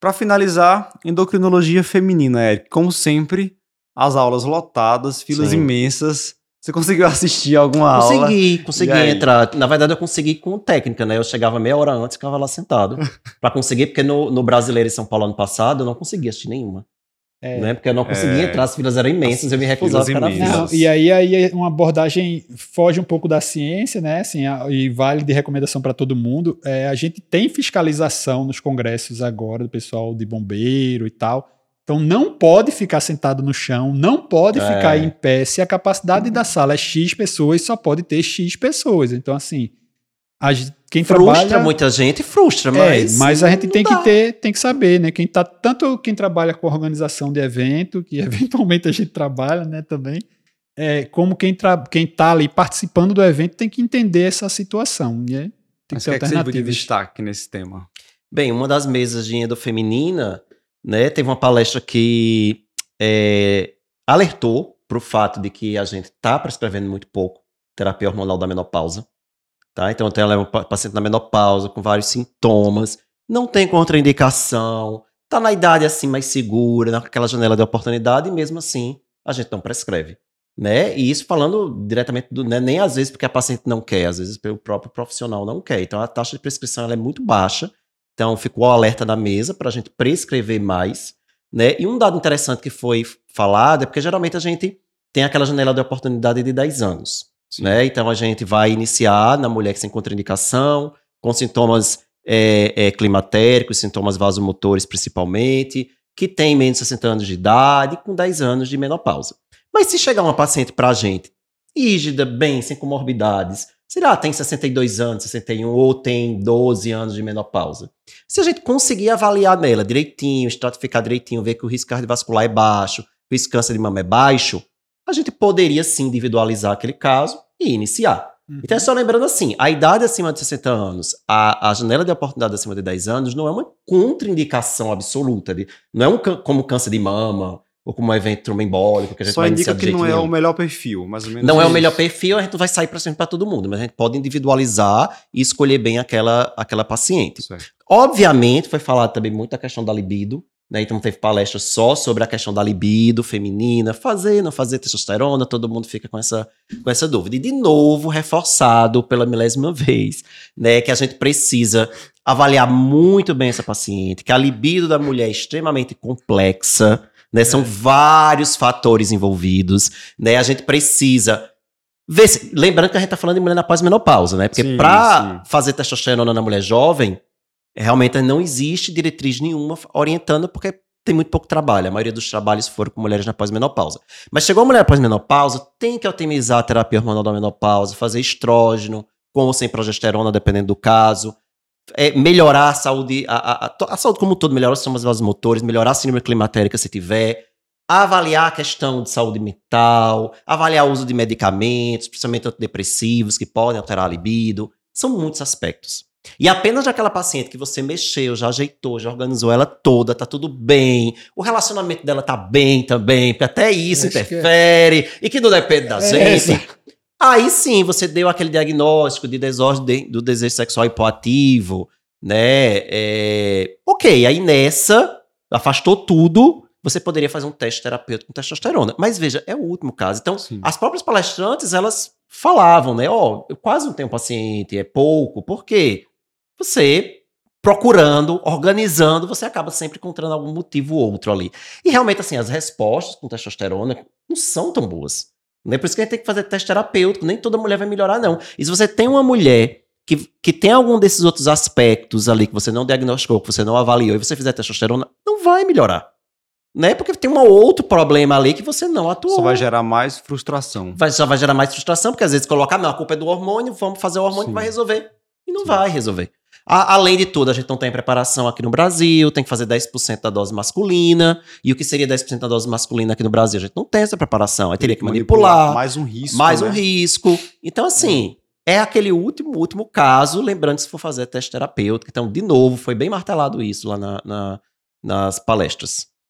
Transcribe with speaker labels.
Speaker 1: Para finalizar, endocrinologia feminina, Eric. Como sempre, as aulas lotadas, filas Sim. imensas. Você conseguiu assistir alguma
Speaker 2: consegui,
Speaker 1: aula?
Speaker 2: Consegui, consegui entrar. Na verdade, eu consegui com técnica, né? Eu chegava meia hora antes e ficava lá sentado. para conseguir, porque no, no Brasileiro em São Paulo ano passado, eu não consegui assistir nenhuma. É. Né? Porque eu não conseguia é. entrar, as filas eram imensas, eu me recusava a ficar na fila.
Speaker 3: E aí, aí uma abordagem foge um pouco da ciência, né? Assim, a, e vale de recomendação para todo mundo. É, a gente tem fiscalização nos congressos agora do pessoal de bombeiro e tal. Então não pode ficar sentado no chão, não pode é. ficar em pé. Se a capacidade da sala é X pessoas, só pode ter X pessoas. Então, assim, a, quem
Speaker 2: frustra trabalha, muita gente, frustra, mas.
Speaker 3: É, mas a gente tem dá. que ter, tem que saber, né? Quem tá, tanto quem trabalha com organização de evento, que eventualmente a gente trabalha, né, também, é, como quem, tra, quem tá ali participando do evento tem que entender essa situação, né?
Speaker 1: Tem mas que ter que é que de destaque nesse tema?
Speaker 2: Bem, uma das mesas de endo feminina, né, teve uma palestra que é, alertou para o fato de que a gente tá prescrevendo muito pouco terapia hormonal da menopausa Tá? Então, ela é um paciente na menopausa, com vários sintomas, não tem contraindicação, está na idade assim mais segura, naquela janela de oportunidade, e mesmo assim a gente não prescreve. Né? E isso falando diretamente do, né? nem às vezes porque a paciente não quer, às vezes pelo próprio profissional não quer. Então a taxa de prescrição é muito baixa. Então ficou o alerta na mesa para a gente prescrever mais. Né? E um dado interessante que foi falado é porque geralmente a gente tem aquela janela de oportunidade de 10 anos. Né? Então a gente vai iniciar na mulher sem contraindicação, com sintomas é, é, climatéricos, sintomas vasomotores principalmente, que tem menos de 60 anos de idade, com 10 anos de menopausa. Mas se chegar uma paciente para a gente, rígida, bem, sem comorbidades, sei lá, tem 62 anos, 61 ou tem 12 anos de menopausa. Se a gente conseguir avaliar nela direitinho, estratificar direitinho, ver que o risco cardiovascular é baixo, o risco de câncer de mama é baixo, a gente poderia sim individualizar aquele caso e iniciar. Uhum. Então é só lembrando assim, a idade acima de 60 anos, a, a janela de oportunidade acima de 10 anos não é uma contraindicação absoluta, de, não é um como câncer de mama, ou como um evento tromboembólico que a gente
Speaker 1: Só
Speaker 2: vai
Speaker 1: indica que não é o melhor perfil, mais ou menos.
Speaker 2: Não é o melhor perfil, a gente vai sair para sempre para todo mundo, mas a gente pode individualizar e escolher bem aquela, aquela paciente. Certo. Obviamente, foi falado também muito a questão da libido, né? Então teve palestra só sobre a questão da libido feminina, fazer, não fazer testosterona, todo mundo fica com essa, com essa dúvida. E de novo, reforçado pela milésima vez, né, que a gente precisa avaliar muito bem essa paciente, que a libido da mulher é extremamente complexa, né? São é. vários fatores envolvidos, né? A gente precisa ver se, lembrando que a gente está falando de mulher na pós-menopausa, né? Porque para fazer testosterona na mulher jovem, realmente não existe diretriz nenhuma orientando, porque tem muito pouco trabalho. A maioria dos trabalhos foram com mulheres na pós-menopausa. Mas chegou a mulher pós-menopausa, tem que otimizar a terapia hormonal da menopausa, fazer estrógeno, com ou sem progesterona, dependendo do caso. É, melhorar a saúde, a, a, a, saúde como um todo, melhorar os sistemas vasomotores, melhorar a síndrome climatérica se tiver, avaliar a questão de saúde mental, avaliar o uso de medicamentos, principalmente antidepressivos, que podem alterar a libido. São muitos aspectos. E apenas aquela paciente que você mexeu, já ajeitou, já organizou ela toda, tá tudo bem, o relacionamento dela tá bem também, porque até isso Acho interfere, que é. e que não depende da é gente. Essa. Aí sim, você deu aquele diagnóstico de desordem do desejo sexual hipoativo, né? É... Ok, aí nessa, afastou tudo, você poderia fazer um teste terapêutico com testosterona. Mas veja, é o último caso. Então, sim. as próprias palestrantes, elas falavam, né? Ó, oh, eu quase não tenho paciente, é pouco. Por quê? Você procurando, organizando, você acaba sempre encontrando algum motivo ou outro ali. E realmente, assim, as respostas com testosterona não são tão boas. Né? Por isso que a gente tem que fazer teste terapêutico. Nem toda mulher vai melhorar, não. E se você tem uma mulher que, que tem algum desses outros aspectos ali que você não diagnosticou, que você não avaliou, e você fizer testosterona, não vai melhorar. Né? Porque tem um outro problema ali que você não atuou.
Speaker 1: Só vai gerar mais frustração.
Speaker 2: Vai, só vai gerar mais frustração, porque às vezes colocar, não, a culpa é do hormônio, vamos fazer o hormônio Sim. que vai resolver. E não Sim. vai resolver. A, além de tudo, a gente não tem preparação aqui no Brasil, tem que fazer 10% da dose masculina. E o que seria 10% da dose masculina aqui no Brasil? A gente não tem essa preparação. Aí teria que manipular. manipular
Speaker 1: mais um risco.
Speaker 2: Mais né? um risco. Então, assim, é. é aquele último, último caso, lembrando se for fazer teste terapêutico. Então, de novo, foi bem martelado isso lá na, na, nas palestras.